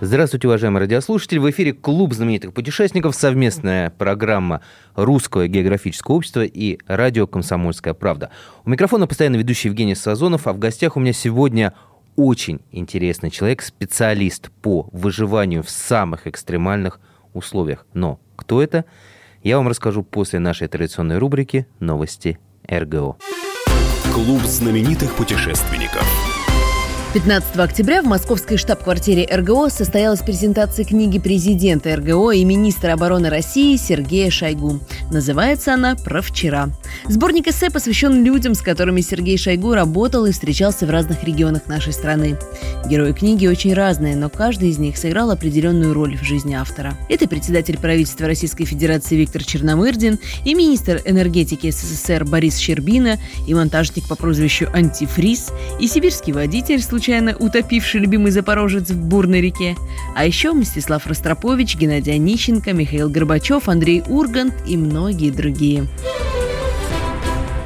Здравствуйте, уважаемые радиослушатели. В эфире Клуб знаменитых путешественников, совместная программа Русского географического общества и радио «Комсомольская правда». У микрофона постоянно ведущий Евгений Сазонов, а в гостях у меня сегодня очень интересный человек, специалист по выживанию в самых экстремальных условиях. Но кто это, я вам расскажу после нашей традиционной рубрики «Новости РГО». Клуб знаменитых путешественников. 15 октября в московской штаб-квартире РГО состоялась презентация книги президента РГО и министра обороны России Сергея Шойгу. Называется она «Про вчера». Сборник эссе посвящен людям, с которыми Сергей Шойгу работал и встречался в разных регионах нашей страны. Герои книги очень разные, но каждый из них сыграл определенную роль в жизни автора. Это председатель правительства Российской Федерации Виктор Черномырдин, и министр энергетики СССР Борис Щербина, и монтажник по прозвищу Антифриз, и сибирский водитель, случайно утопивший любимый запорожец в бурной реке. А еще Мстислав Ростропович, Геннадий Онищенко, Михаил Горбачев, Андрей Ургант и многие другие.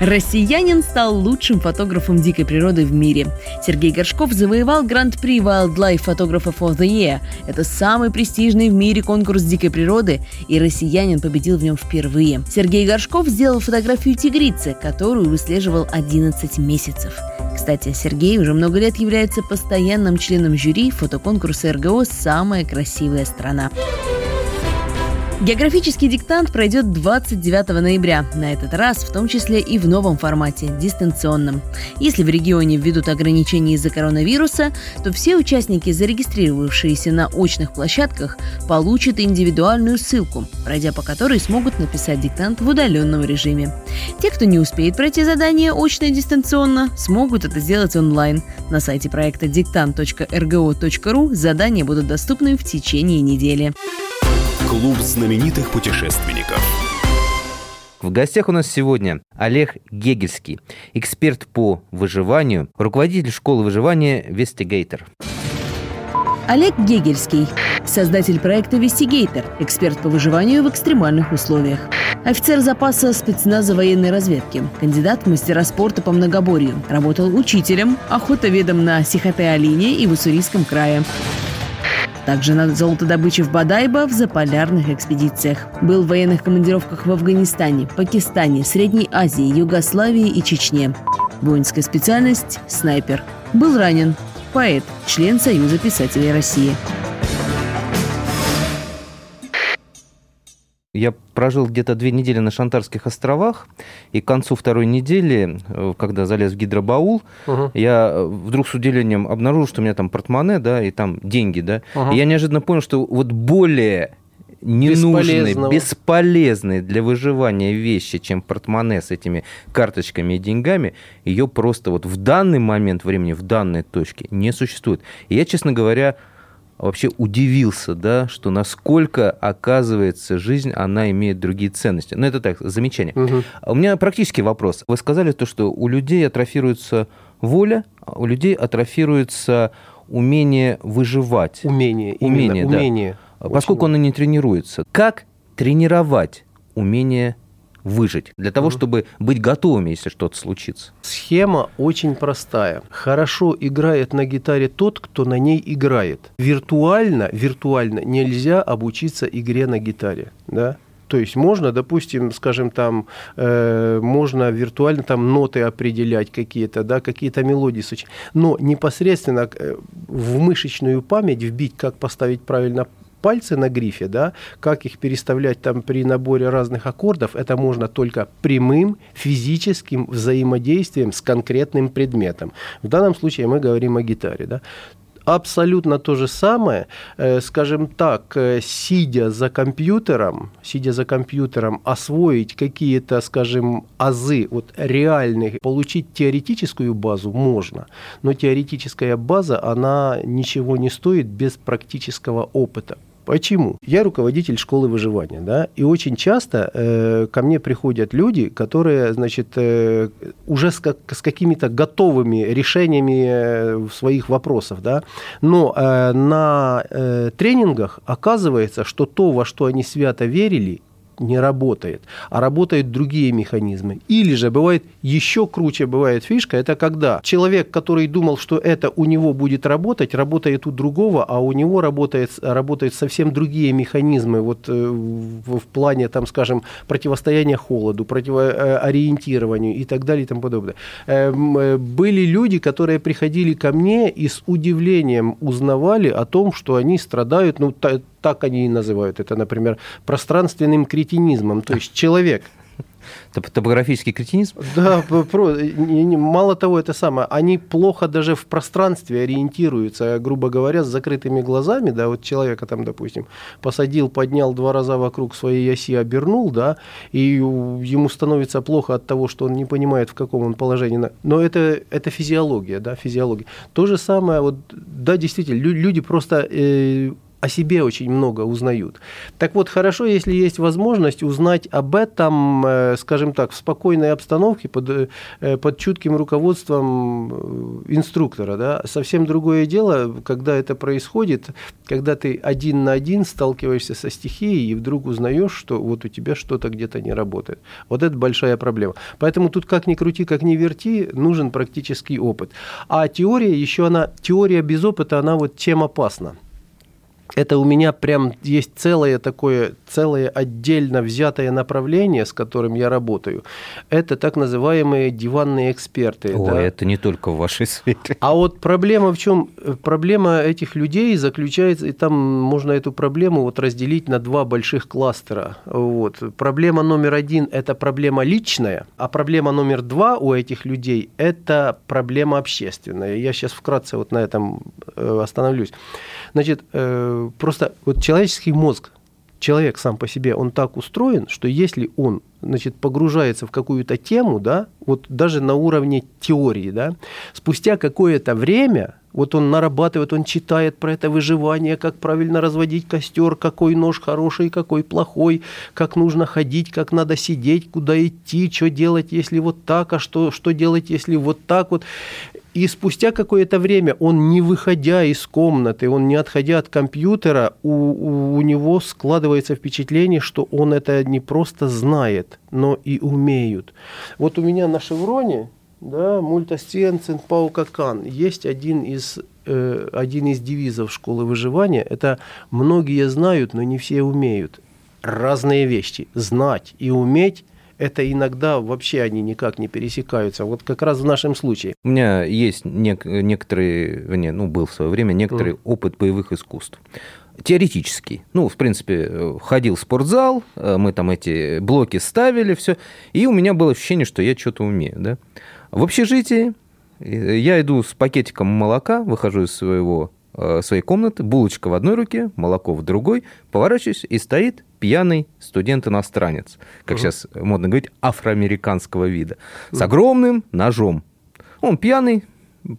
Россиянин стал лучшим фотографом дикой природы в мире. Сергей Горшков завоевал Гран-при Wildlife Photographer of the Year. Это самый престижный в мире конкурс дикой природы, и россиянин победил в нем впервые. Сергей Горшков сделал фотографию тигрицы, которую выслеживал 11 месяцев. Кстати, Сергей уже много лет является постоянным членом жюри фотоконкурса РГО «Самая красивая страна». Географический диктант пройдет 29 ноября, на этот раз в том числе и в новом формате – дистанционном. Если в регионе введут ограничения из-за коронавируса, то все участники, зарегистрировавшиеся на очных площадках, получат индивидуальную ссылку, пройдя по которой смогут написать диктант в удаленном режиме. Те, кто не успеет пройти задание очно и дистанционно, смогут это сделать онлайн. На сайте проекта диктант.рго.ру задания будут доступны в течение недели. Клуб знаменитых путешественников. В гостях у нас сегодня Олег Гегельский, эксперт по выживанию, руководитель школы выживания «Вестигейтор». Олег Гегельский, создатель проекта «Вестигейтор», эксперт по выживанию в экстремальных условиях. Офицер запаса спецназа военной разведки, кандидат в мастера спорта по многоборью, работал учителем, охотоведом на Сихоте-Алине и в Уссурийском крае. Также на золотодобыче в Бадайбо в заполярных экспедициях. Был в военных командировках в Афганистане, Пакистане, Средней Азии, Югославии и Чечне. Воинская специальность – снайпер. Был ранен. Поэт, член Союза писателей России. Я прожил где-то две недели на Шантарских островах, и к концу второй недели, э, когда залез в гидробаул, Угу. я вдруг с удивлением обнаружил, что у меня там портмоне, да, и там деньги, да. Ага. И я неожиданно понял, что вот более ненужные, бесполезные для выживания вещи, чем портмоне с этими карточками и деньгами, ее просто вот в данный момент времени, в данной точке не существует. И я, честно говоря, вообще удивился, да, что насколько, оказывается, жизнь, она имеет другие ценности. Ну, это так, замечание. А У меня практический вопрос. Вы сказали то, что у людей атрофируется воля, а у людей атрофируется умение выживать. Умение, именно, Умение, да. умение. Поскольку Очень- оно не тренируется. Как тренировать умение выжить? Для того, чтобы быть готовыми, если что-то случится. Схема очень простая. Хорошо играет на гитаре тот, кто на ней играет. Виртуально, виртуально нельзя обучиться игре на гитаре, да? То есть можно, допустим, скажем там, э, можно виртуально там ноты определять какие-то, да, какие-то мелодии сочинять. Но непосредственно э, в мышечную память вбить, как поставить правильно пальцы на грифе, да, как их переставлять там при наборе разных аккордов, это можно только прямым физическим взаимодействием с конкретным предметом. В данном случае мы говорим о гитаре, да. абсолютно то же самое, э, скажем так, э, сидя за компьютером, сидя за компьютером, освоить какие-то, скажем, азы вот реальных, получить теоретическую базу можно, но теоретическая база, она ничего не стоит без практического опыта. Почему? Я руководитель школы выживания, да, и очень часто э, ко мне приходят люди, которые, значит, э, уже с, как, с какими-то готовыми решениями э, своих вопросов, да, но э, на э, тренингах оказывается, что то, во что они свято верили, не работает, а работают другие механизмы. Или же бывает еще круче бывает фишка, это когда человек, который думал, что это у него будет работать, работает у другого, а у него работает, работают совсем другие механизмы вот э, в, в плане, там, скажем, противостояния холоду, противоориентированию и так далее и тому подобное. Эм, э, были люди, которые приходили ко мне и с удивлением узнавали о том, что они страдают, ну, так они и называют это, например, пространственным кретинизмом. То есть человек Топографический кретинизм? Да, про, мало того, это самое, они плохо даже в пространстве ориентируются, грубо говоря, с закрытыми глазами, да, вот человека там, допустим, посадил, поднял два раза вокруг своей оси, обернул, да, и ему становится плохо от того, что он не понимает, в каком он положении. Но это, это физиология, да, физиология. То же самое, вот, да, действительно, люди просто э, о себе очень много узнают. Так вот, хорошо, если есть возможность узнать об этом, э, скажем так, в спокойной обстановке, под, э, под чутким руководством э, инструктора. Да? Совсем другое дело, когда это происходит, когда ты один на один сталкиваешься со стихией и вдруг узнаешь, что вот у тебя что-то где-то не работает. Вот это большая проблема. Поэтому тут как ни крути, как ни верти, нужен практический опыт. А теория еще она, теория без опыта, она вот чем опасна? Это у меня прям есть целое такое, целое отдельно взятое направление, с которым я работаю. Это так называемые диванные эксперты. О, да? это не только в вашей сфере. А вот проблема в чем? Проблема этих людей заключается, и там можно эту проблему вот разделить на два больших кластера. Вот. Проблема номер один – это проблема личная, а проблема номер два у этих людей – это проблема общественная. Я сейчас вкратце вот на этом э, остановлюсь. Значит, э, просто вот человеческий мозг, человек сам по себе, он так устроен, что если он значит, погружается в какую-то тему, да, вот даже на уровне теории, да, спустя какое-то время, вот он нарабатывает, он читает про это выживание, как правильно разводить костер, какой нож хороший, какой плохой, как нужно ходить, как надо сидеть, куда идти, что делать, если вот так, а что, что делать, если вот так вот. И спустя какое-то время он, не выходя из комнаты, он не отходя от компьютера, у, у, у него складывается впечатление, что он это не просто знает, но и умеют. Вот у меня на шевроне, да, мультасцен паукакан, есть один из, э, один из девизов школы выживания. Это «многие знают, но не все умеют». Разные вещи. Знать и уметь это иногда вообще они никак не пересекаются. Вот как раз в нашем случае. У меня есть нек- некоторые, не, ну, был в свое время некоторый mm. опыт боевых искусств теоретический. Ну, в принципе, ходил в спортзал, э, мы там эти блоки ставили, все, и у меня было ощущение, что я что-то умею, да. В общежитии э, я иду с пакетиком молока, выхожу из своего Э, своей комнаты, булочка в одной руке, молоко в другой, поворачиваюсь, и стоит пьяный студент-иностранец, как угу. сейчас модно говорить, афроамериканского вида, с огромным ножом. Он пьяный,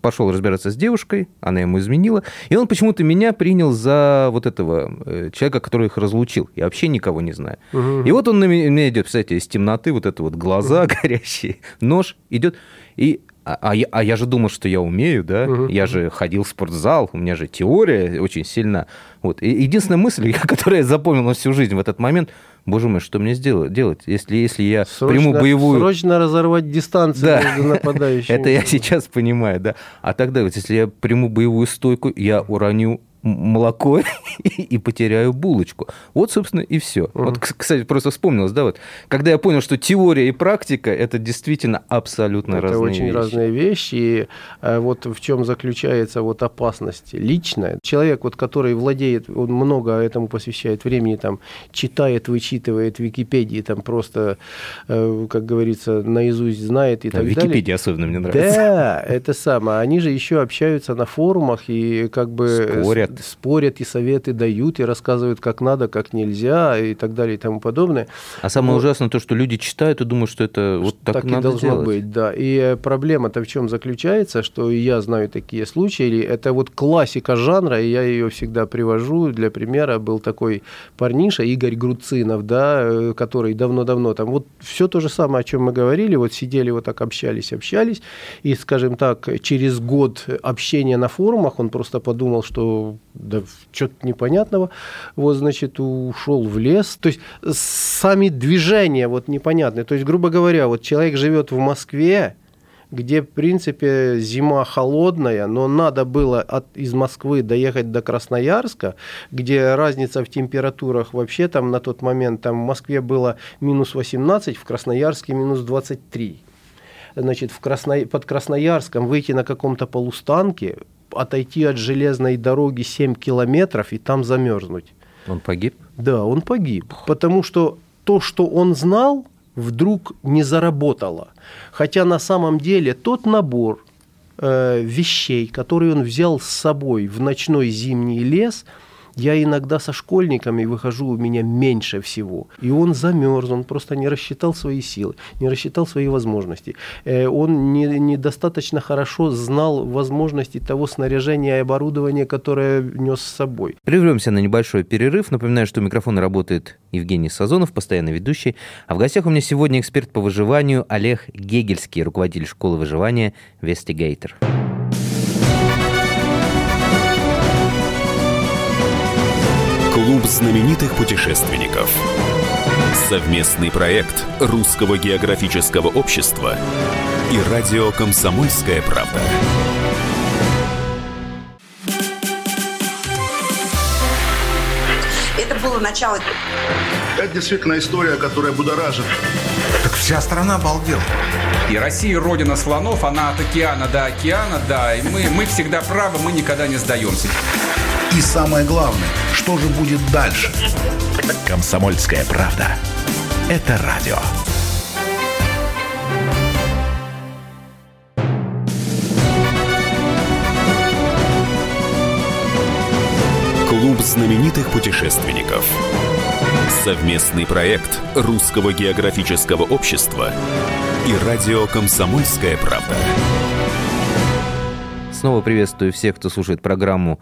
пошел разбираться с девушкой, она ему изменила, и он почему-то меня принял за вот этого э, человека, который их разлучил. Я вообще никого не знаю. Угу. И вот он на меня идет, представляете, из темноты, вот это вот глаза угу. горящие, нож идет, и а, а, я, а я же думал, что я умею, да? Угу. Я же ходил в спортзал, у меня же теория очень сильна. Вот. И единственная мысль, которую я запомнил на всю жизнь в этот момент, боже мой, что мне сделать, делать, если, если я срочно, приму боевую... Срочно разорвать дистанцию да. между нападающими. Это я сейчас понимаю, да. А тогда вот, если я приму боевую стойку, я уроню молоко и потеряю булочку. Вот, собственно, и все. Mm-hmm. Вот, кстати, просто вспомнилось, да, вот, когда я понял, что теория и практика это действительно абсолютно это разные очень вещи. разные вещи. И э, вот в чем заключается вот опасность личная. Человек, вот, который владеет, он много этому посвящает времени, там, читает, вычитывает Википедии, там просто, э, как говорится, наизусть знает и так Википедия далее. Википедия особенно мне нравится. Да, это самое. Они же еще общаются на форумах и как бы спорят. Спорят и советы дают, и рассказывают, как надо, как нельзя, и так далее, и тому подобное. А самое Вот. ужасное то, что люди читают и думают, что это вот так, так и надо должно делать. быть, да. И э, проблема-то в чем заключается, что и я знаю такие случаи, это вот классика жанра, и я ее всегда привожу для примера. Был такой парниша Игорь Груцинов, да, э, который давно-давно там, вот все то же самое, о чем мы говорили, вот сидели вот так общались, общались, и, скажем так, через год общения на форумах он просто подумал, что да что-то непонятного, вот, значит, ушел в лес. То есть сами движения вот непонятные. То есть, грубо говоря, вот человек живет в Москве, где, в принципе, зима холодная, но надо было от, из Москвы доехать до Красноярска, где разница в температурах вообще там на тот момент, там в Москве было минус 18, в Красноярске минус 23. Значит, в Красно... под Красноярском выйти на каком-то полустанке, отойти от железной дороги 7 километров и там замерзнуть. Он погиб? Да, он погиб, потому что то, что он знал, вдруг не заработало. Хотя на самом деле тот набор э, вещей, который он взял с собой в ночной зимний лес, я иногда со школьниками выхожу, у меня меньше всего. И он замерз, он просто не рассчитал свои силы, не рассчитал свои возможности. Э, он не, недостаточно хорошо знал возможности того снаряжения и оборудования, которое нес с собой. Прервемся на небольшой перерыв. Напоминаю, что у микрофона работает Евгений Сазонов, постоянный ведущий. А в гостях у меня сегодня эксперт по выживанию Олег Гегельский, руководитель школы выживания «Вестигейтер». Клуб знаменитых путешественников. Совместный проект Русского географического общества и радио «Комсомольская правда». Это было начало. Это действительно история, которая будоражит. Так вся страна обалдела. И Россия родина слонов, она от океана до океана, да, и мы, мы всегда правы, мы никогда не сдаемся. И самое главное, что же будет дальше? Комсомольская правда. Это радио. Клуб знаменитых путешественников. Совместный проект Русского географического общества и радио «Комсомольская правда». Снова приветствую всех, кто слушает программу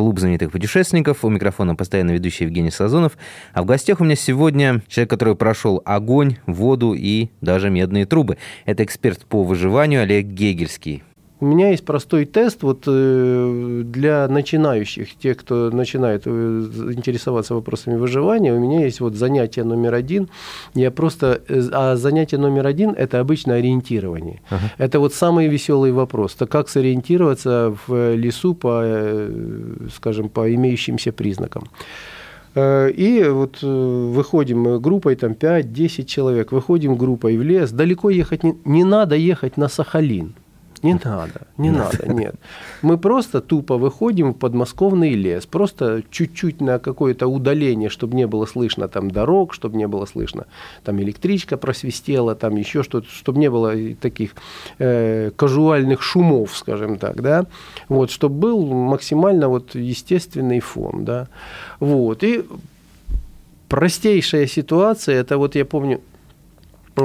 «Клуб знаменитых путешественников». У микрофона постоянно ведущий Евгений Сазонов. А в гостях у меня сегодня человек, который прошел огонь, воду и даже медные трубы. Это эксперт по выживанию Олег Гегельский. У меня есть простой тест вот, э, для начинающих, тех, кто начинает э, интересоваться вопросами выживания. У меня есть вот занятие номер один. Я просто, э, а занятие номер один – это обычно ориентирование. Ага. Это вот самый веселый вопрос. То как сориентироваться в лесу по, скажем, по имеющимся признакам. И вот выходим группой, там 5-10 человек, выходим группой в лес. Далеко ехать не, не надо ехать на Сахалин. Не надо, не надо, нет. Мы просто тупо выходим в подмосковный лес, просто чуть-чуть на какое-то удаление, чтобы не было слышно там дорог, чтобы не было слышно там электричка просвистела, там еще что-то, чтобы не было таких э, казуальных шумов, скажем так, да, вот, чтобы был максимально вот естественный фон, да, вот, и простейшая ситуация, это вот я помню,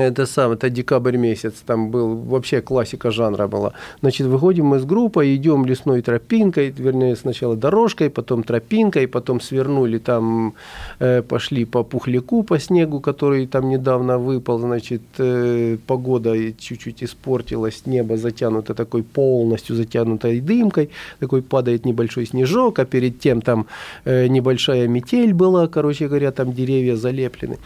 это сам, это декабрь месяц, там был вообще классика жанра была. Значит, выходим мы с группой, идем лесной тропинкой, вернее, сначала дорожкой, потом тропинкой, потом свернули там, э, пошли по пухляку, по снегу, который там недавно выпал, значит, э, погода чуть-чуть испортилась, небо затянуто такой полностью затянутой дымкой, такой падает небольшой снежок, а перед тем там э, небольшая метель была, короче говоря, там деревья залеплены.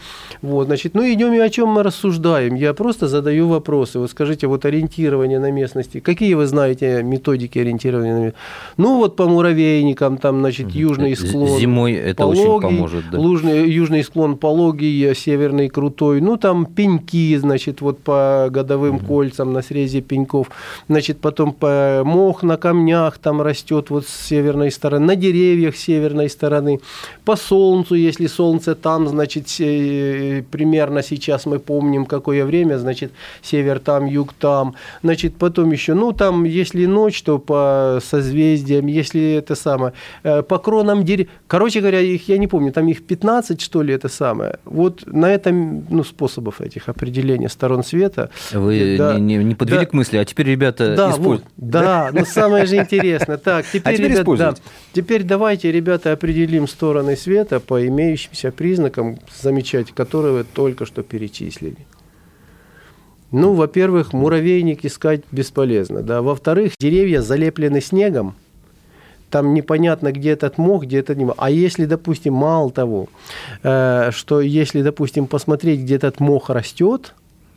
Вот, значит, ну идем и о чем мы рассуждаем обсуждаем, я просто задаю вопросы. Вот скажите, вот ориентирование на местности. Какие вы знаете методики ориентирования на местности? Ну, вот по муравейникам, там, значит, южный склон. Зимой это пологий, очень поможет, да. Лужный, южный склон пологий, северный крутой. Ну, там пеньки, значит, вот по годовым угу. кольцам на срезе пеньков. Значит, потом по мох на камнях там растет вот с северной стороны, на деревьях с северной стороны. По солнцу, если солнце там, значит, примерно сейчас мы помним, какое время, значит, север там, юг там. Значит, потом еще, ну, там, если ночь, то по созвездиям, если это самое, э, по кронам деревьев. Короче говоря, их, я не помню, там их 15, что ли, это самое. Вот на этом, ну, способов этих определения сторон света. Вы да, не, не подвели да, к мысли, а теперь, ребята, да, используют. Вот, да, но самое же интересное. Так, теперь, а теперь, ребят, да, теперь давайте, ребята, определим стороны света по имеющимся признакам, замечать, которые вы только что перечислили. Ну, во-первых, муравейник искать бесполезно. Да? Во-вторых, деревья залеплены снегом, там непонятно, где этот мох, где этот не мох. А если, допустим, мало того, э, что если, допустим, посмотреть, где этот мох растет,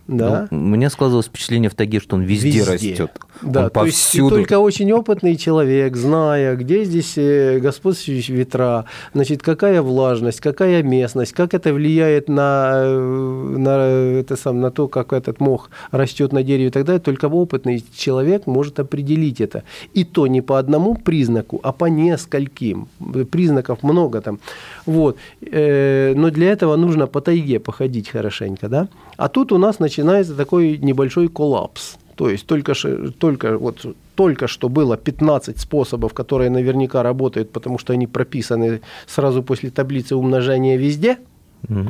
да. Ну, у меня складывалось впечатление в таге, что он везде, везде. растет. Да, он то повсюду. есть только очень опытный человек, зная, где здесь э, господствующие ветра, значит, какая влажность, какая местность, как это влияет на, э, на, это сам, на то, как этот мох растет на дереве и так далее, только опытный человек может определить это. И то не по одному признаку, а по нескольким. Признаков много там. Вот. Э, но для этого нужно по тайге походить хорошенько, да? А тут у нас начинается такой небольшой коллапс. То есть только, только, вот, только что было 15 способов, которые наверняка работают, потому что они прописаны сразу после таблицы умножения везде –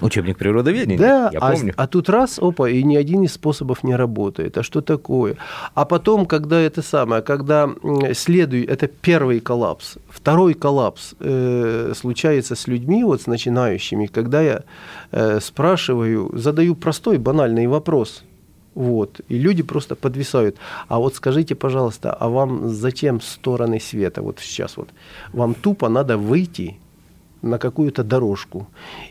Учебник природоведения, да, я а, помню. А тут раз, опа, и ни один из способов не работает. А что такое? А потом, когда это самое, когда следует, это первый коллапс. Второй коллапс э, случается с людьми, вот с начинающими, когда я э, спрашиваю, задаю простой, банальный вопрос. Вот, и люди просто подвисают. А вот скажите, пожалуйста, а вам зачем стороны света? Вот сейчас вот. Вам тупо надо выйти на какую-то дорожку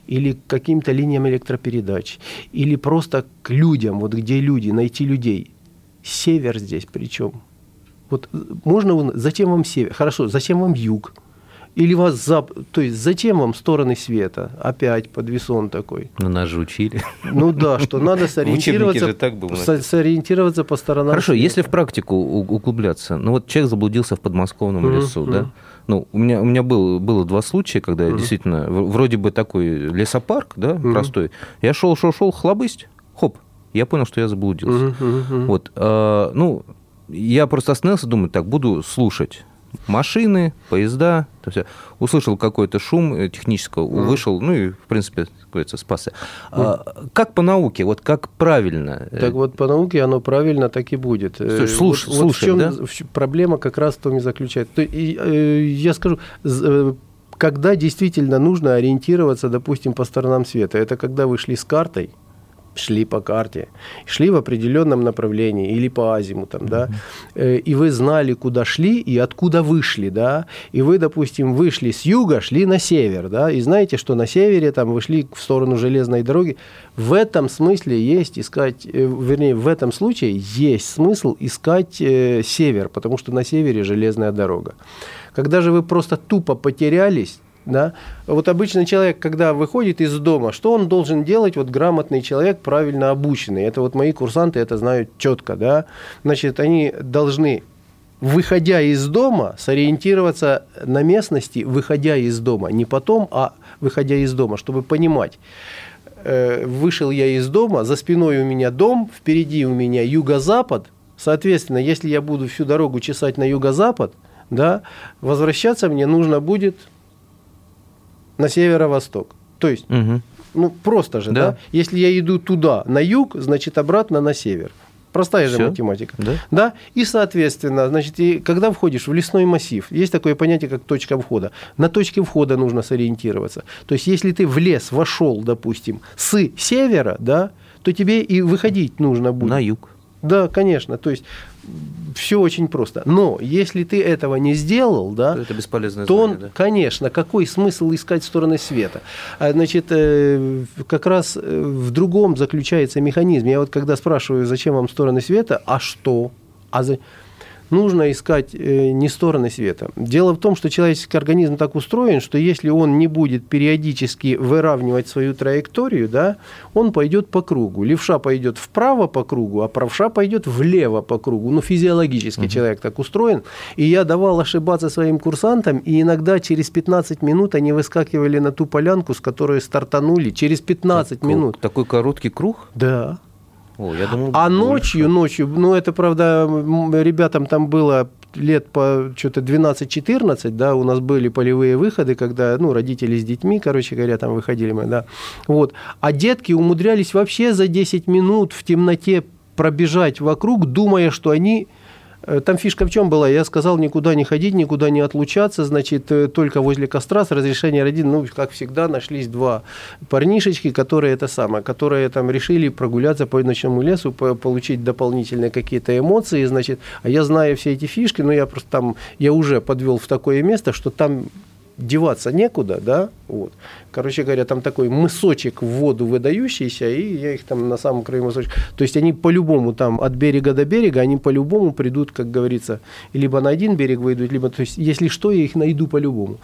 или к каким-то линиям электропередач, или просто к людям, вот где люди, найти людей. Север здесь причем. Вот можно, зачем вам север? Хорошо, зачем вам юг? Или вас зап... То есть зачем вам стороны света? Опять подвесон такой. Ну, нас же учили. Ну да, что надо сориентироваться, так было со- сориентироваться по сторонам Хорошо, света. если в практику углубляться, ну вот человек заблудился в подмосковном mm-hmm. лесу, да? Ну, у меня, у меня был, было два случая, когда mm-hmm. действительно, вроде бы такой лесопарк, да, mm-hmm. простой. Я шел, шел, шел, хлобысть, хоп, я понял, что я заблудился. Mm-hmm. Вот, э, ну, я просто остановился, думаю, так, буду слушать машины, поезда, то есть услышал какой-то шум э, технического, mm. вышел, ну и, в принципе, говорится, спасся. Mm. А, как по науке, вот как правильно? Так вот, по науке оно правильно так и будет. Слушай, слуш, вот, слушаем, вот в чем да? проблема как раз в том и заключается. То, и, э, я скажу, э, когда действительно нужно ориентироваться, допустим, по сторонам света, это когда вы шли с картой, шли по карте, шли в определенном направлении или по азимутам, да, э, и вы знали, куда шли и откуда вышли, да, и вы, допустим, вышли с юга, шли на север, да, и знаете, что на севере там вы шли в сторону железной дороги, в этом смысле есть искать, э, вернее, в этом случае есть смысл искать э, север, потому что на севере железная дорога. Когда же вы просто тупо потерялись, да? Вот обычный человек, когда выходит из дома, что он должен делать, вот грамотный человек, правильно обученный? Это вот мои курсанты это знают четко. Да? Значит, они должны выходя из дома, сориентироваться на местности, выходя из дома. Не потом, а выходя из дома, чтобы понимать. Э, вышел я из дома, за спиной у меня дом, впереди у меня юго-запад. Соответственно, если я буду всю дорогу чесать на юго-запад, да, возвращаться мне нужно будет на северо-восток. То есть, угу. ну просто же, да. да? Если я иду туда, на юг, значит обратно на север. Простая Всё? же математика. Да? да? И, соответственно, значит, и когда входишь в лесной массив, есть такое понятие, как точка входа. На точке входа нужно сориентироваться. То есть, если ты в лес вошел, допустим, с севера, да, то тебе и выходить нужно будет. На юг. Да, конечно. То есть все очень просто. Но если ты этого не сделал, да, Это бесполезное то, знание, да? конечно, какой смысл искать стороны света? А, Значит, э, как раз э, в другом заключается механизм. Я вот когда спрашиваю, зачем вам стороны света, а что? А за- Нужно искать э, не стороны света. Дело в том, что человеческий организм так устроен, что если он не будет периодически выравнивать свою траекторию, да, он пойдет по кругу. Левша пойдет вправо по кругу, а правша пойдет влево по кругу. Ну, физиологически человек так устроен. И я давал ошибаться своим курсантам, и иногда через 15 минут они выскакивали на ту полянку, с которой стартанули. Через 15 минут. Такой короткий круг? Да. О, я думал, А ночью, ночью, ну это правда, ребятам там было лет по что-то 12-14, да, у нас были полевые выходы, когда, ну, родители с детьми, короче говоря, там выходили мы, да, вот. А детки умудрялись вообще за 10 минут в темноте пробежать вокруг, думая, что они Там фишка в чем была? Я сказал никуда не ходить, никуда не отлучаться, значит, э, только возле костра с разрешения родителей. Ну, как всегда, нашлись два парнишечки, которые это самое, которые там решили прогуляться по ночному лесу, по- получить дополнительные какие-то эмоции, значит. А я знаю все эти фишки, но я просто там, я уже подвел в такое место, что там деваться некуда, да, вот. Короче говоря, там такой мысочек в воду выдающийся, и я их там на самом краю мысочка. То есть они по-любому там от берега до берега, они по-любому придут, как говорится, либо на один берег выйдут, либо, то есть, если что, я их найду по-любому.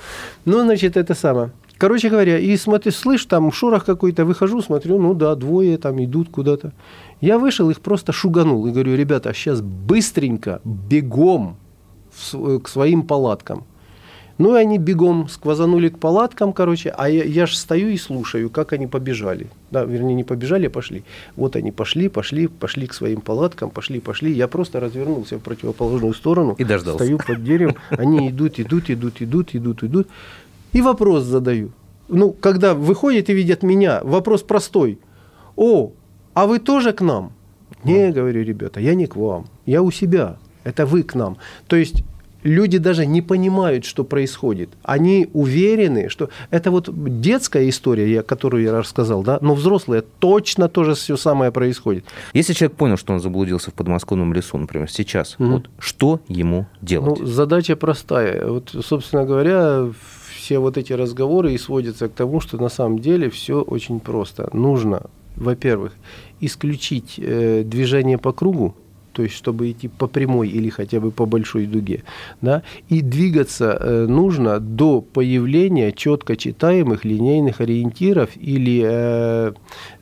Ну, значит, это самое. Короче говоря, и смотрю, слышь, там шорох какой-то, выхожу, смотрю, ну да, двое там идут куда-то. Я вышел, их просто шуганул и говорю, ребята, сейчас быстренько, бегом к своим палаткам. Ну, и они бегом сквозанули к палаткам, короче, а я, я же стою и слушаю, как они побежали. Да, вернее, не побежали, а пошли. Вот они пошли, пошли, пошли к своим палаткам, пошли, пошли. Я просто развернулся в противоположную сторону. И дождался. Стою под деревом. Они идут, идут, идут, идут, идут, идут. И вопрос задаю. Ну, когда выходят и видят меня, вопрос простой. О, а вы тоже к нам? Не, говорю, ребята, я не к вам. Я у себя. Это вы к нам. То есть люди даже не понимают, что происходит. Они уверены, что это вот детская история, я- которую я рассказал, да, но взрослые точно тоже все самое происходит. Если человек понял, что он заблудился в подмосковном лесу, например, сейчас, Мгм. вот что ему делать? Ну, задача простая. Вот, собственно говоря, все вот эти разговоры и сводятся к тому, что на самом деле все очень просто. Нужно, во-первых, исключить э, движение по кругу, то есть чтобы идти по прямой или хотя бы по большой дуге, да, и двигаться э, нужно до появления четко читаемых линейных ориентиров или э,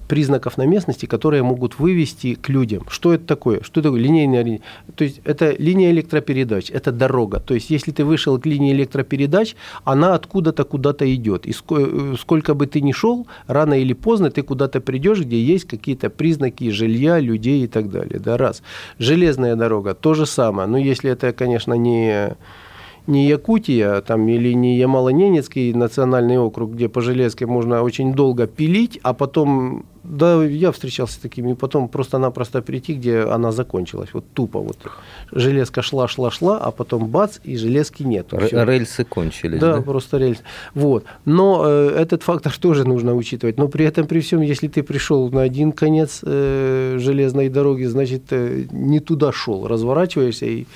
признаков на местности, которые могут вывести к людям. Что это такое? Что такое линейный ориентир? То есть это линия электропередач, это дорога. То есть если ты вышел к линии электропередач, она откуда-то куда-то идет. И э, сколько бы ты ни шел, рано или поздно ты куда-то придешь, где есть какие-то признаки жилья, людей и так далее. Да, раз. Железная дорога, то же самое. Но если это, конечно, не не Якутия там, или не Ямало-Ненецкий национальный округ, где по железке можно очень долго пилить, а потом, да, я встречался с такими, потом просто-напросто прийти, где она закончилась, вот тупо вот. Железка шла, шла, шла, а потом бац, и железки. Р- Всё. Рельсы кончились, Да, да? просто рельс. Вот. Но э, этот фактор тоже нужно учитывать. Но при этом, при всем, если ты пришел на один конец э, железной дороги, значит, э, не туда шел. Разворачиваешься и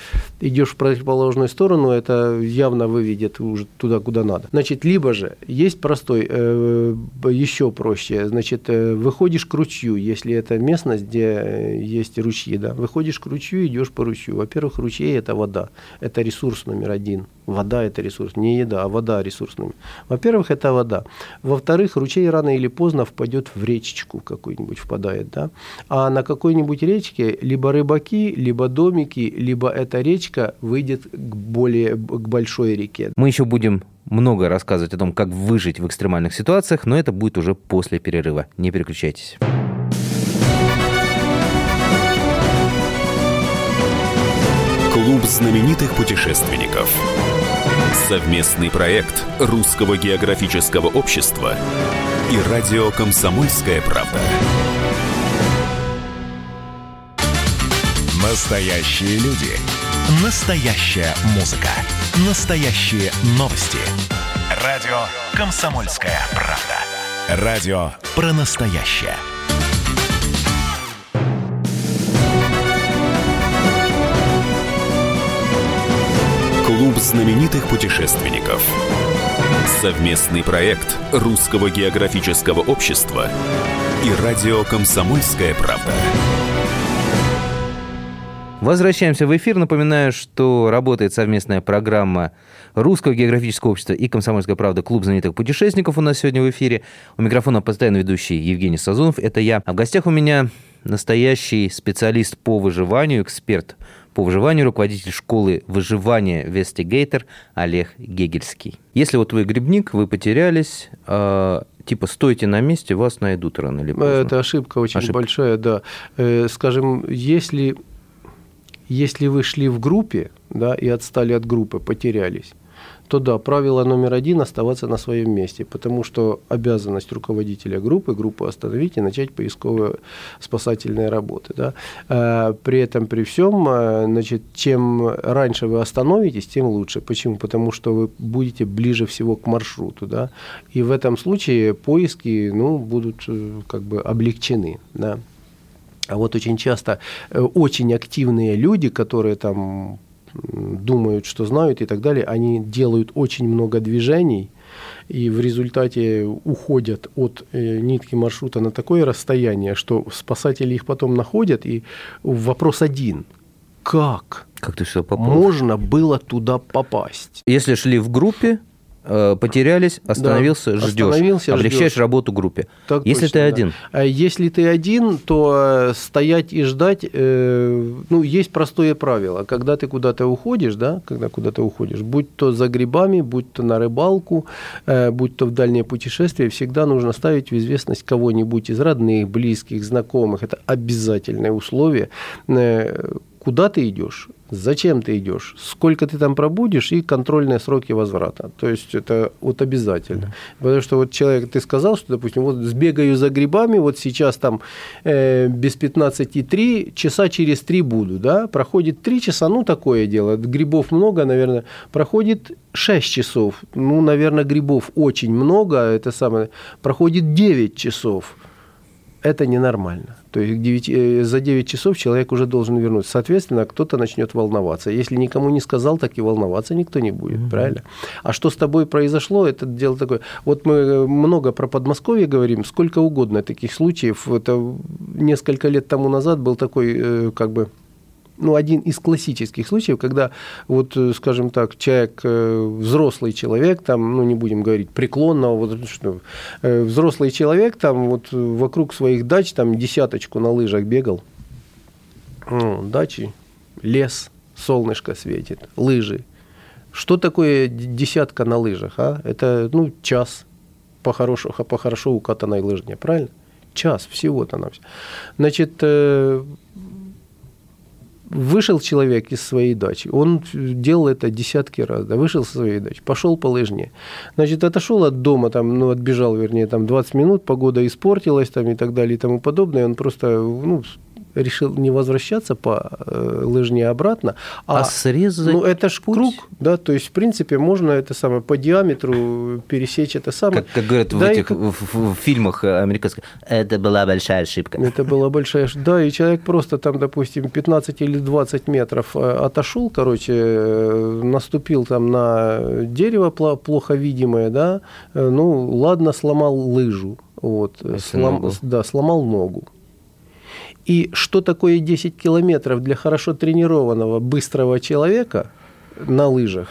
идешь в противоположную сторону, это явно выведет уже туда, куда надо. Значит, либо же есть простой, э, еще проще. Значит, э, выходишь к ручью, если это местность, где э, есть ручьи, да, выходишь к ручью, идешь по ручью. Во-первых, ручей – это вода. Это ресурс номер один. Вода – это ресурс. Не еда, а вода – ресурс номер. Во-первых, это вода. Во-вторых, ручей рано или поздно впадет в речечку какую-нибудь, впадает, да. А на какой-нибудь речке либо рыбаки, либо домики, либо эта речка выйдет к более, к большой реке. Мы еще будем много рассказывать о том, как выжить в экстремальных ситуациях, но это будет уже после перерыва. Не переключайтесь. Клуб знаменитых путешественников. Совместный проект Русского географического общества и радио «Комсомольская правда». Настоящие люди. Настоящая музыка. Настоящие новости. Радио «Комсомольская правда». Радио про настоящее. Клуб знаменитых путешественников. Совместный проект Русского географического общества и радио «Комсомольская правда». Возвращаемся в эфир. Напоминаю, что работает совместная программа Русского географического общества и «Комсомольская правда» Клуб знаменитых путешественников у нас сегодня в эфире. У микрофона постоянно ведущий Евгений Сазонов. Это я. А в гостях у меня настоящий специалист по выживанию, эксперт по выживанию, руководитель школы выживания Вестигейтер Олег Гегельский. Если вот вы грибник, вы потерялись, э, типа стойте на месте, вас найдут рано или поздно. Это ошибка очень Ошибка. большая, да. Э, Скажем, если, если вы шли в группе, да, и отстали от группы, потерялись, то да, правило номер один – оставаться на своем месте, потому что обязанность руководителя группы – группу остановить и начать поисковые спасательные работы. Да. Э, При этом, при всем, э, значит, чем раньше вы остановитесь, тем лучше. Почему? Потому что вы будете ближе всего к маршруту. Да. И в этом случае поиски ну, будут э, как бы облегчены. Да. А вот очень часто э, очень активные люди, которые там думают, что знают и так далее, они делают очень много движений и в результате уходят от э, нитки маршрута на такое расстояние, что спасатели их потом находят. И вопрос один. Как Как ты сюда попал? можно было туда попасть? Если шли в группе, потерялись, остановился, Да, ждешь. остановился, Облегчаешь ждешь. работу группе. Так Если точно, ты да. один, А Если ты один, то э, стоять и ждать, э, ну, есть простое правило. Когда ты куда-то уходишь, да, когда куда-то уходишь, будь то за грибами, будь то на рыбалку, э, будь то в дальнее путешествие, всегда нужно ставить в известность кого-нибудь из родных, близких, знакомых. Это обязательное условие. Э, Куда ты идешь? Зачем ты идешь? Сколько ты там пробудешь и контрольные сроки возврата. То есть это вот обязательно. Потому что вот человек, ты сказал, что, допустим, вот сбегаю за грибами, вот сейчас там э, без 15,3, часа через 3 буду, да, проходит 3 часа, ну, такое дело, грибов много, наверное, проходит 6 часов, ну, наверное, грибов очень много, это самое, проходит 9 часов, это ненормально. То есть к девяти- э, за 9 часов человек уже должен вернуться. Соответственно, кто-то начнет волноваться. Если никому не сказал, так и волноваться никто не будет, правильно? А что с тобой произошло, это дело такое. Вот мы э, много про Подмосковье говорим, сколько угодно таких случаев. Это несколько лет тому назад был такой, э, как бы, ну, один из классических случаев, когда, вот, э, скажем так, человек, э, взрослый человек, там, ну, не будем говорить преклонного, вот, что, э, взрослый человек, там, вот, вокруг своих дач, там, десяточку на лыжах бегал, Ну, дачи, лес, солнышко светит, лыжи. Что такое десятка на лыжах, а? Это, ну, час по хорошо, по хорошо укатанной лыжне, правильно? Час всего-то на все. Значит, вышел человек из своей дачи, он делал это десятки раз, да, вышел со своей дачи, пошел по лыжне, значит, отошел от дома, там, ну, отбежал, вернее, там 20 минут, погода испортилась, там, и так далее, и тому подобное, он просто, ну, решил не возвращаться по э, лыжне обратно, а, срезать ну, это ж путь? круг, да, то есть, в принципе, можно это самое по диаметру пересечь это самое. Как, как говорят в Да, и этих в, в- в фильмах э, американских, это была большая ошибка. Это была большая... ш- Да, и человек просто там, допустим, 15 или 20 метров э, отошел, короче, наступил там на дерево плохо видимое, да, ну, ладно, сломал лыжу, вот, Если слом- да, сломал ногу. И что такое 10 километров для хорошо тренированного, быстрого человека на лыжах?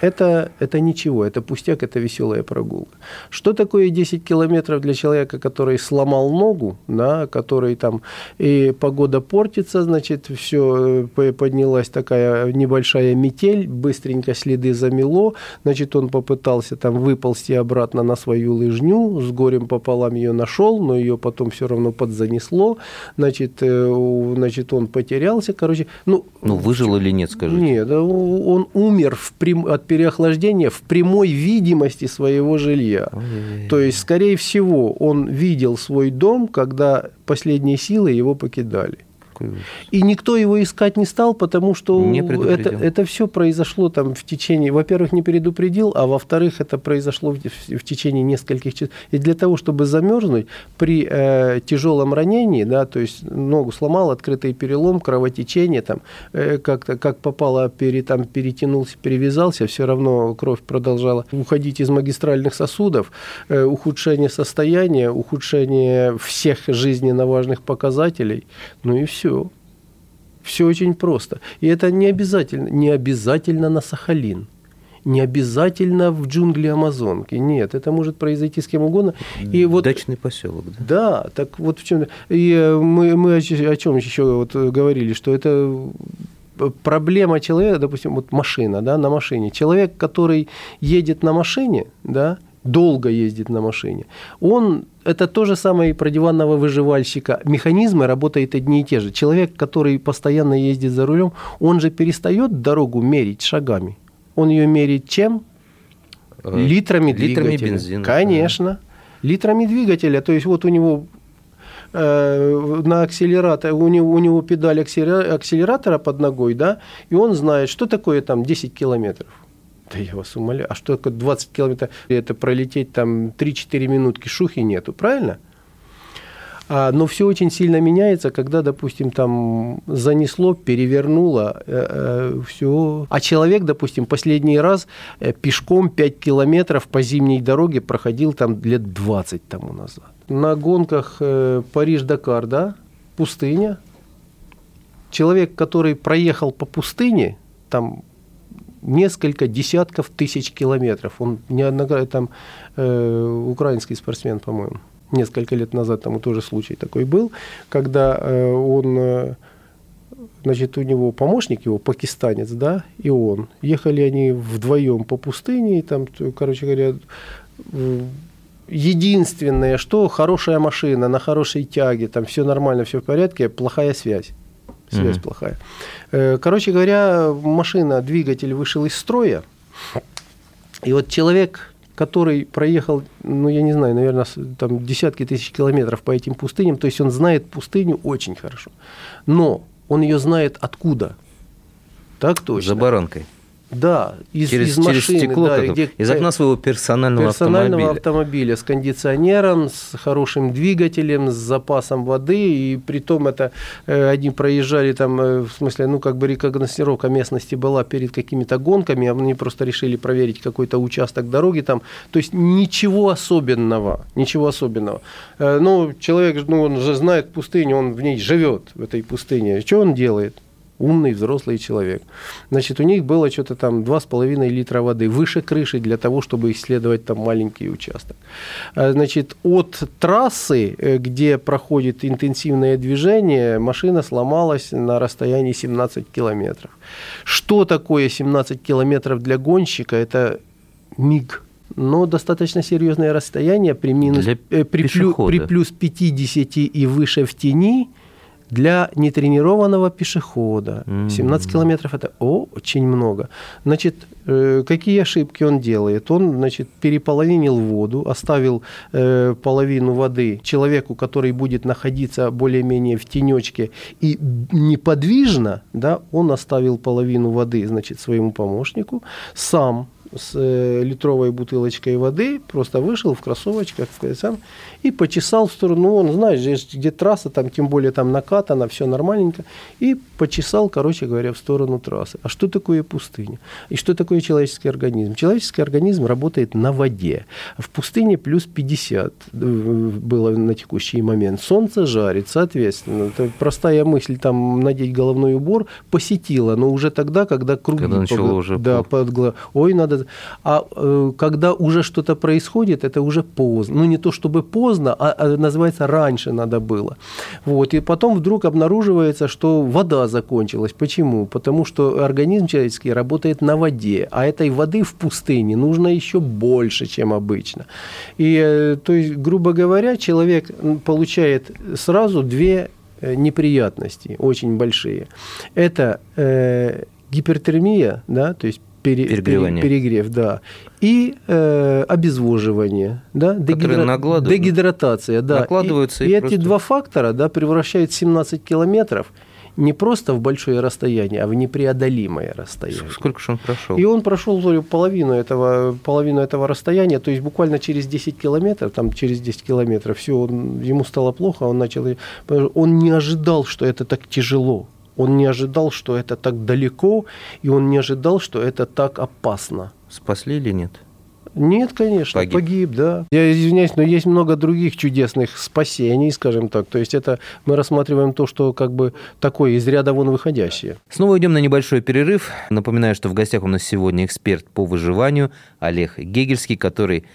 Это, это ничего, это пустяк, это веселая прогулка. Что такое 10 километров для человека, который сломал ногу, да, который там и погода портится, значит, все поднялась такая небольшая метель, быстренько следы замело, значит, он попытался там выползти обратно на свою лыжню, с горем пополам ее нашел, но ее потом все равно подзанесло, значит, э, значит, он потерялся, короче, ну, Ну, выжил или нет, скажите? нет, он умер в прям- от переохлаждения в прямой видимости своего жилья. То есть, скорее всего, он видел свой дом, когда последние силы его покидали. Какой И никто его искать не стал, потому что Не это, это все произошло там в течение, во-первых, не предупредил, а во-вторых, это произошло в, в течение нескольких часов. И для того, чтобы замерзнуть при э, тяжелом ранении, да, то есть ногу сломал, открытый перелом, кровотечение, там, э, как-то как попало, пере, там, перетянулся, перевязался, все равно кровь продолжала уходить из магистральных сосудов, э, ухудшение состояния, ухудшение всех жизненно важных показателей, ну и все. Все очень просто. И это не обязательно, не обязательно на Сахалин. Не обязательно в джунгли Амазонки. Нет, это может произойти с кем угодно. И вот Дачный поселок, да? да, так вот в чем. И э, мы, мы о чем еще вот э, говорили, что это э, проблема человека, допустим, вот машина, да, на машине. Человек, который едет на машине, да, долго ездит на машине, он это то же самое и про диванного выживальщика. Механизмы работают одни и те же. Человек, который постоянно ездит за рулем, он же перестает дорогу мерить шагами. Он ее меряет чем? Э, Литрами, литрами двигателя. бензина, Конечно. Литрами двигателя. То есть вот у него э, на акселератор, у него, у него педаль акселера- акселератора под ногой, да, и он знает, что такое там 10 километров. Да я вас умоляю. А что такое 20 километров? Это пролететь там 3-4 минутки, шухи нету, правильно? А, но все очень сильно меняется, когда, допустим, там занесло, перевернуло, все. А человек, допустим, последний раз э, пешком 5 километров по зимней дороге проходил там лет 20 тому назад. На гонках э, Париж-Дакар, да, пустыня. Человек, который проехал по пустыне, там несколько десятков тысяч километров. Он неоднократно, там э, украинский спортсмен, по-моему, несколько лет назад тому тоже случай такой был, когда э, он, э, значит, у него помощник его, пакистанец, да, и он. Ехали они вдвоем по пустыне, и там, короче говоря, единственное, что хорошая машина, на хорошей тяге, там все нормально, все в порядке, плохая связь. Связь Мгм. плохая. Э, Короче говоря, машина, двигатель вышел из строя, и вот человек, который проехал, ну, я не знаю, наверное, там десятки тысяч километров по этим пустыням, то есть он знает пустыню очень хорошо. Но он ее знает откуда? Так точно. За баранкой. Да, из, через, из через машины, стекло, да, где- из окна своего персонального, персонального автомобиля. автомобиля с кондиционером, с хорошим двигателем, с запасом воды, и при том это э, они проезжали там, э, в смысле, ну как бы рекогносцировка местности была перед какими-то гонками, а они просто решили проверить какой-то участок дороги там, то есть ничего особенного, ничего особенного. Э, Ну, человек, ну он же знает пустыню, он в ней живет, в этой пустыне, что он делает? Умный взрослый человек. Значит, у них было что-то там 2,5 литра воды выше крыши для того, чтобы исследовать там маленький участок. А, Значит, от трассы, э, где проходит интенсивное движение, машина сломалась на расстоянии 17 километров. Что такое 17 километров для гонщика? Это миг. Но достаточно серьезное расстояние при, минус, э, при, плю- при плюс 50 и выше в тени для нетренированного пешехода. Мгм. 17 километров это очень много. Значит, э, какие ошибки он делает? Он, значит, переполовинил воду, оставил э, половину воды человеку, который будет находиться более-менее в тенечке и неподвижно, да, он оставил половину воды, значит, своему помощнику, сам с э, литровой бутылочкой воды, просто вышел в кроссовочках в сам, и почесал в сторону, ну, он, знаешь, здесь где трасса, там тем более там накатано, все нормальненько, и почесал, короче говоря, в сторону трассы. А что такое пустыня? И что такое человеческий организм? Человеческий организм работает на воде. В пустыне плюс 50 э, было на текущий момент. Солнце жарит, соответственно. Это простая мысль, там, надеть головной убор посетила, но уже тогда, когда круги... Когда начало погла- уже Да, под Ой, надо... А э, когда уже что-то происходит, это уже поздно. Ну, не то чтобы поздно, а, а называется раньше надо было. Вот. И потом вдруг обнаруживается, что вода закончилась. Почему? Потому что организм человеческий работает на воде, а этой воды в пустыне нужно еще больше, чем обычно. И, э, то есть, грубо говоря, человек получает сразу две э, неприятности, очень большие. Это э, гипертермия, да, то есть пере- Перегревание. пере- перегрев, да, и э, обезвоживание, да, накладывают- дегидратация, да. накладываются и, и и эти просто- два фактора, да, превращают 17 километров не просто в большое расстояние, а в непреодолимое расстояние. Сколько же он прошел? И он прошел половину этого, половину этого расстояния, то есть буквально через 10 километров, там через 10 километров, все, он, ему стало плохо, он начал, он не ожидал, что это так тяжело. Он не ожидал, что это так далеко, и он не ожидал, что это так опасно. Спасли или нет? Нет, конечно, погиб. погиб, да. Я извиняюсь, но есть много других чудесных спасений, скажем так. То есть это мы рассматриваем то, что как бы такое из ряда вон выходящее. Снова идем на небольшой перерыв. Напоминаю, что в гостях у нас сегодня эксперт по выживанию Олег Гегельский, который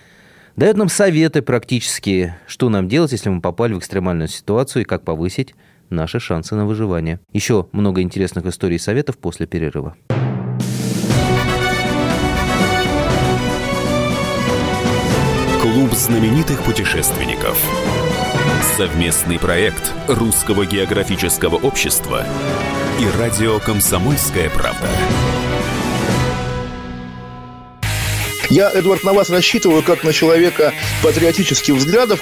дает нам советы практически, что нам делать, если мы попали в экстремальную ситуацию и как повысить наши шансы на выживание. Еще много интересных историй и советов после перерыва. Клуб знаменитых путешественников. Совместный проект Русского географического общества и радио «Комсомольская правда». Я, Эдвард, на вас рассчитываю как на человека патриотических взглядов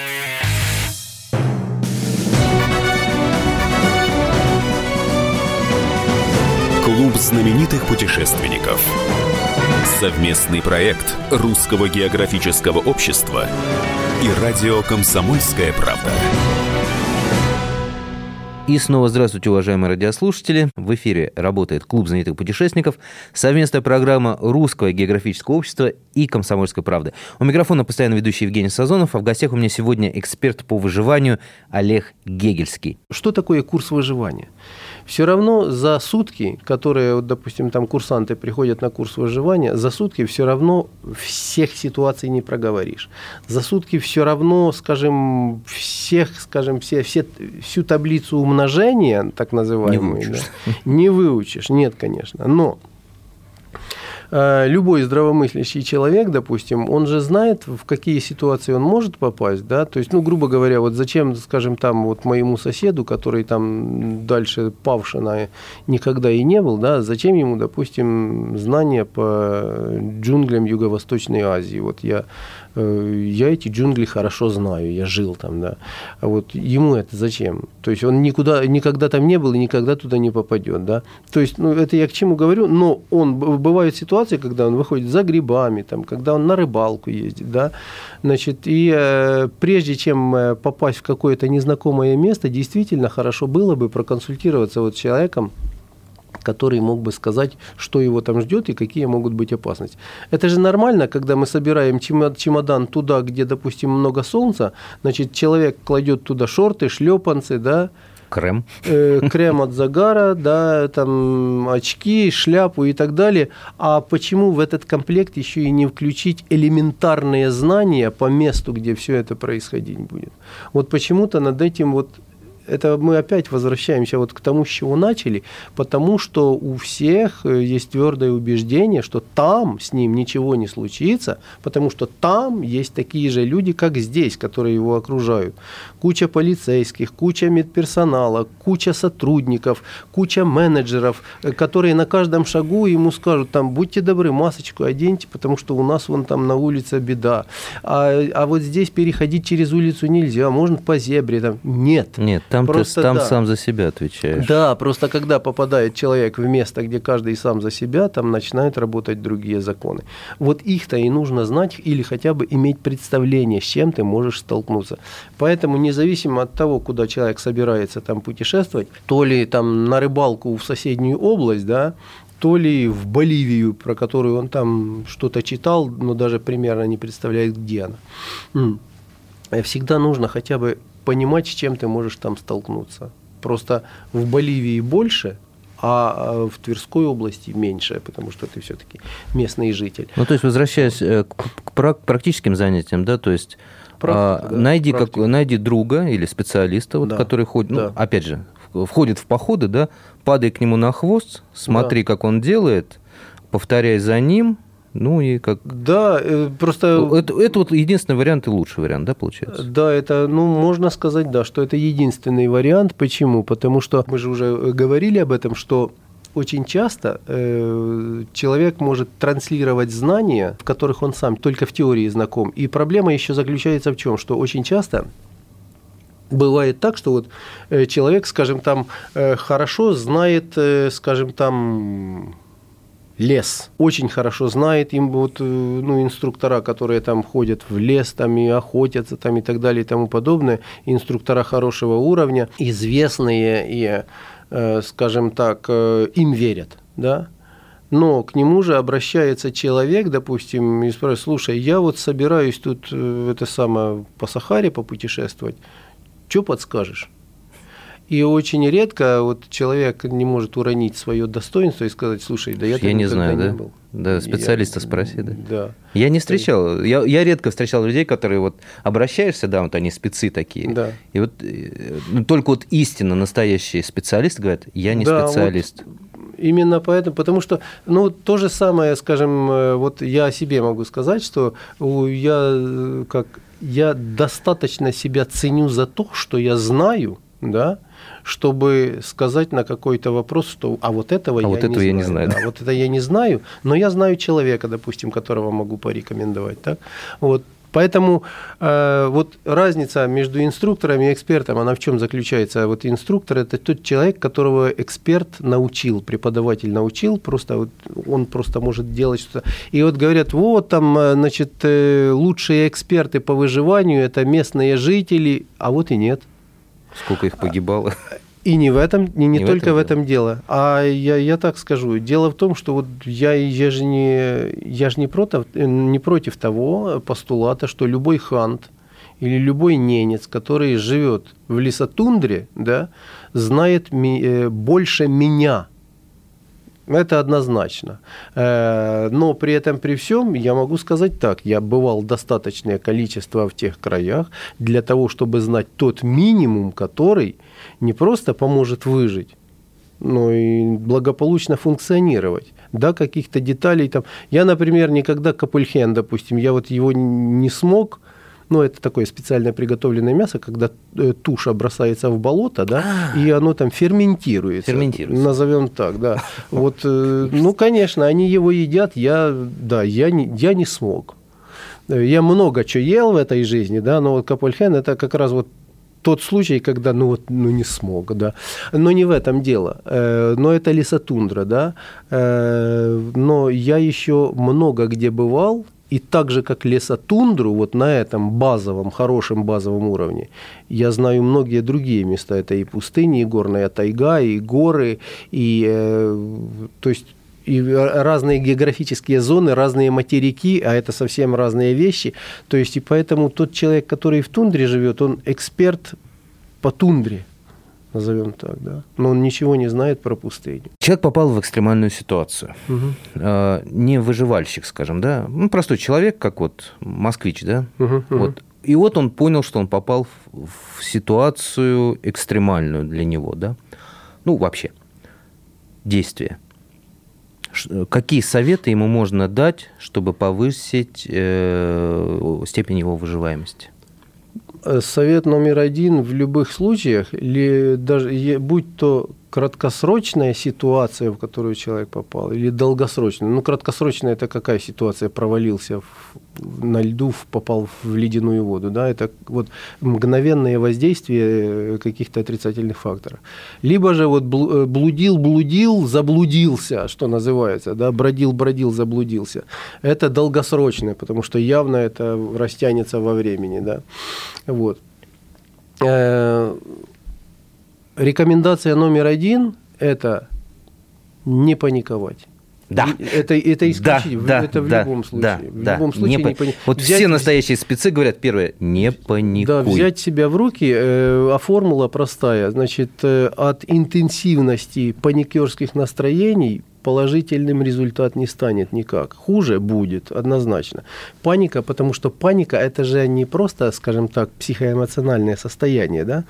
Знаменитых путешественников. Совместный проект Русского географического общества и радио «Комсомольская правда». И снова здравствуйте, уважаемые радиослушатели. В эфире работает Клуб знаменитых путешественников, совместная программа Русского географического общества и Комсомольской правды. У микрофона постоянно ведущий Евгений Сазонов, а в гостях у меня сегодня эксперт по выживанию Олег Гегельский. Что такое курс выживания? Все равно за сутки, которые, вот, допустим, там курсанты приходят на курс выживания, за сутки все равно всех ситуаций не проговоришь. За сутки все равно, скажем, всех, скажем, все, все, всю таблицу умножения, так называемую, не выучишь. Да, не выучишь. Нет, конечно. Но любой здравомыслящий человек, допустим, он же знает, в какие ситуации он может попасть, да, то есть, ну, грубо говоря, вот зачем, скажем, там, вот моему соседу, который там дальше Павшина никогда и не был, да, зачем ему, допустим, знания по джунглям Юго-Восточной Азии, вот я Э, я эти джунгли хорошо знаю, я жил там, да. А вот ему это зачем? То есть он никуда, никогда там не был и никогда туда не попадет, да. То есть, ну, это я к чему говорю, но он, бывают ситуации, когда он выходит за грибами, там, когда он на рыбалку ездит, да, значит, и э, прежде чем э, попасть в какое-то незнакомое место, действительно хорошо было бы проконсультироваться вот с человеком, который мог бы сказать, что его там ждет и какие могут быть опасности. Это же нормально, когда мы собираем чемодан туда, где, допустим, много солнца, значит, человек кладет туда шорты, шлепанцы, да, Крем. Э, крем от загара, да, там очки, шляпу и так далее. А почему в этот комплект еще и не включить элементарные знания по месту, где все это происходить будет? Вот почему-то над этим вот это мы опять возвращаемся вот к тому, с чего начали, потому что у всех э, есть твердое убеждение, что там с ним ничего не случится, потому что там есть такие же люди, как здесь, которые его окружают. Куча полицейских, куча медперсонала, куча сотрудников, куча менеджеров, э, которые на каждом шагу ему скажут, там, будьте добры, масочку оденьте, потому что у нас вон там на улице беда. А, а вот здесь переходить через улицу нельзя, можно по зебре. Там. Нет. Нет, там просто, ты там да. сам за себя отвечаешь. Да, просто когда попадает человек в место, где каждый сам за себя, там начинают работать другие законы. Вот их-то и нужно знать или хотя бы иметь представление, с чем ты можешь столкнуться. Поэтому независимо от того, куда человек собирается там путешествовать, то ли там на рыбалку в соседнюю область, да, то ли в Боливию, про которую он там что-то читал, но даже примерно не представляет, где она. Всегда нужно хотя бы понимать, с чем ты можешь там столкнуться. Просто в Боливии больше, а, а в Тверской области меньше, потому что ты все-таки местный житель. Ну, то есть, возвращаясь э, к практическим занятиям, да, то есть Практика, а, да, найди, как, найди друга или специалиста, вот, да, который ходит, ну, да. опять же, входит в походы, да, падай к нему на хвост, смотри, как он делает, повторяй за ним, ну и как... Да, э, просто... Это, это вот единственный вариант и лучший вариант, да, получается? Да, это, ну, можно сказать, да, что это единственный вариант. Почему? Потому что мы же уже говорили об этом, что очень часто э, человек может транслировать знания, в которых он сам только в теории знаком. И проблема еще заключается в чем? Что очень часто бывает так, что вот э, человек, скажем, там э, хорошо знает, э, скажем, там лес. Очень хорошо знает им вот, э, ну, инструктора, которые там ходят в лес там и охотятся там и так далее и тому подобное. Инструктора хорошего уровня, известные и, скажем так, э, им верят, да. Но к нему же обращается человек, допустим, и спрашивает, слушай, я вот собираюсь тут это самое по Сахаре попутешествовать, что подскажешь? И очень редко вот человек не может уронить свое достоинство и сказать, слушай, да я, я не знаю, не да? был. Да, специалиста я, спроси, да. Да. Я не встречал, я, я редко встречал людей, которые вот обращаешься, да, вот они спецы такие, да. и вот ну, только вот истинно настоящие специалисты говорят, я не да, специалист. Вот именно поэтому, потому что, ну, то же самое, скажем, э, вот я о себе могу сказать, что я э, как я достаточно себя ценю за то, что я знаю, да, чтобы сказать на какой-то вопрос, что а вот этого а я, вот не этого знаю. я не знаю. Да, вот это я не знаю, но я знаю человека, допустим, которого могу порекомендовать. Так? Вот. Поэтому э, вот разница между инструктором и экспертом, она в чем заключается? Вот инструктор – это тот человек, которого эксперт научил, преподаватель научил, просто вот он просто может делать что-то. И вот говорят, вот там, э, значит, э, лучшие эксперты по выживанию – это местные жители, а вот и нет. Сколько их погибало? И не в этом, не, не, не только в этом, в этом дело. А я, я так скажу. Дело в том, что вот я, я же не, я же не против, не против того постулата, что любой хант или любой ненец, который живет в лесотундре, да, знает ми, э, больше меня. Это однозначно. Э, но при этом, при всем, я могу сказать так, я бывал достаточное количество в тех краях для того, чтобы знать тот минимум, который не просто поможет выжить, но и благополучно функционировать. Да, каких-то деталей там. Я, например, никогда капульхен, допустим, я вот его не смог, ну, это такое специально приготовленное мясо, когда э, туша бросается в болото, да, а. и оно там ферментируется. Ферментируется. Назовем так, да. Вот, э, ну, конечно, они его едят, я, да, я не, я не смог. Я много чего ел в этой жизни, да, но вот капульхен это как раз вот тот случай, когда ну вот ну не смог, да. Но не в этом дело. Э, но это лесотундра, да. Но я еще много где бывал, и так же, как лесотундру, вот на этом базовом, хорошем базовом уровне, я знаю многие другие места. Это и пустыни, и горная тайга, и горы, и, э, то есть, и разные географические зоны, разные материки, а это совсем разные вещи. То есть, и поэтому тот человек, который в тундре живет, он эксперт по тундре назовем так, да. Но он ничего не знает про пустыню. Человек попал в экстремальную ситуацию. Угу. не выживальщик, скажем, да. Ну, простой человек, как вот москвич, да. Угу, вот. И вот он понял, что он попал в, в ситуацию экстремальную для него, да. Ну, вообще, действия. Какие советы ему можно дать, чтобы повысить э, степень его выживаемости? Э, совет номер один в любых случаях, или даже будь то краткосрочная ситуация, в которую человек попал, или долгосрочная. Ну, краткосрочная – это какая ситуация? Провалился в, на льду, попал в ледяную воду. Да? Это вот мгновенное воздействие каких-то отрицательных факторов. Либо же вот э, блудил, блудил, заблудился, что называется, да? бродил, бродил, заблудился. Это долгосрочное, потому что явно это растянется во времени. Да? Вот э, Рекомендация номер один – это не паниковать. Да. Это, это исключительно. Да, это в да, любом случае. Да, в да. любом случае не не пани... Вот взять... все настоящие спецы говорят, первое, не паникуй. Да, взять себя в руки, э, а формула простая. Значит, э, от интенсивности паникерских настроений положительным результат не станет никак. Хуже будет, однозначно. Паника, потому что паника – это же не просто, скажем так, психоэмоциональное состояние. Да?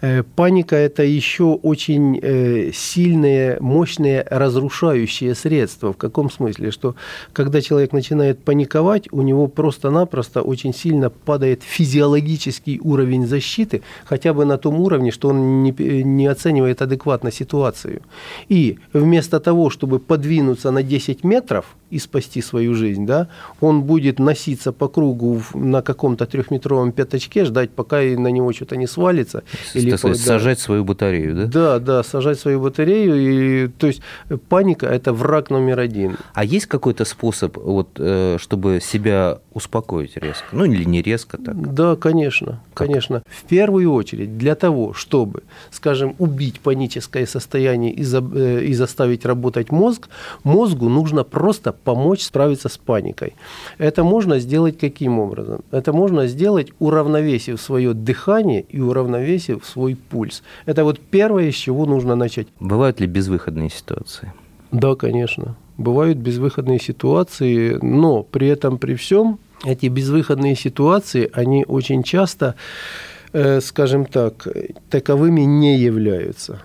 Э, паника – это еще очень э, сильные, мощные разрушающие средства. В каком смысле? Что когда человек начинает паниковать, у него просто-напросто очень сильно падает физиологический уровень защиты, хотя бы на том уровне, что он не, не оценивает адекватно ситуацию. И вместо того, чтобы чтобы подвинуться на 10 метров и спасти свою жизнь, да, он будет носиться по кругу на каком-то трехметровом пятачке, ждать, пока на него что-то не свалится. Или, сказать, да, сажать свою батарею, да? Да, да, сажать свою батарею. И, то есть паника – это враг номер один. А есть какой-то способ, вот, э, чтобы себя успокоить резко? Ну, или не резко так? Да, конечно, как? конечно. В первую очередь для того, чтобы, скажем, убить паническое состояние и, за, э, и заставить работать мозг, мозгу нужно просто помочь справиться с паникой. Это можно сделать каким образом? Это можно сделать, уравновесив свое дыхание и уравновесив свой пульс. Это вот первое, с чего нужно начать. Бывают ли безвыходные ситуации? Да, конечно. Бывают безвыходные ситуации, но при этом, при всем, эти безвыходные ситуации, они очень часто, э, скажем так, таковыми не являются.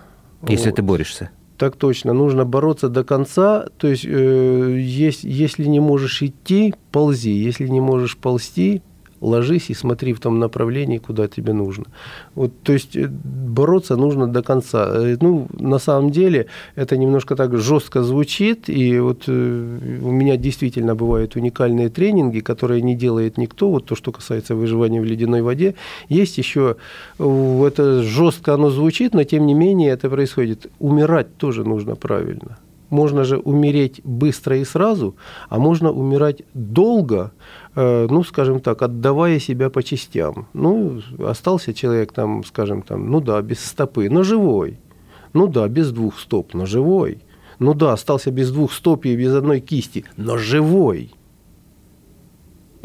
Если вот. ты борешься. Так точно, нужно бороться до конца. То есть, э, есть, если не можешь идти, ползи. Если не можешь ползти, ложись и смотри в том направлении, куда тебе нужно. Вот, то есть э, бороться нужно до конца. Э, ну, на самом деле это немножко так жестко звучит, и вот э, у меня действительно бывают уникальные тренинги, которые не делает никто, вот то, что касается выживания в ледяной воде. Есть еще, это жестко оно звучит, но тем не менее это происходит. Умирать тоже нужно правильно. Можно же умереть быстро и сразу, а можно умирать долго, Э, ну, скажем так, отдавая себя по частям. Ну, остался человек там, скажем, там, ну да, без стопы, но живой. Ну да, без двух стоп, но живой. Ну да, остался без двух стоп и без одной кисти, но живой.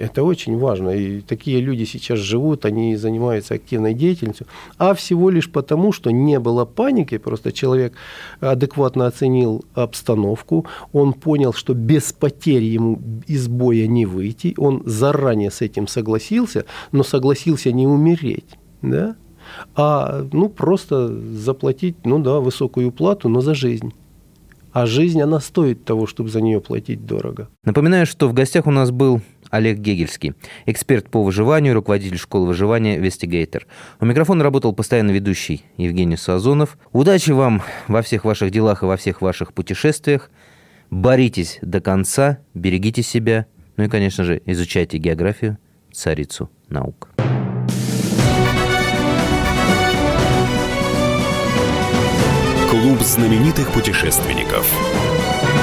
Это очень важно. И такие люди сейчас живут, они занимаются активной деятельностью, а всего лишь потому, что не было паники, просто человек адекватно оценил обстановку, он понял, что без потерь ему из боя не выйти, он заранее с этим согласился, но согласился не умереть. Да? а ну, просто заплатить, ну да, высокую плату, но за жизнь. А жизнь, она стоит того, чтобы за нее платить дорого. Напоминаю, что в гостях у нас был Олег Гегельский, эксперт по выживанию, руководитель школы выживания «Вестигейтер». У микрофона работал постоянно ведущий Евгений Сазонов. Удачи вам во всех ваших делах и во всех ваших путешествиях. Боритесь до конца, берегите себя. Ну и, конечно же, изучайте географию, царицу наук. Клуб знаменитых путешественников.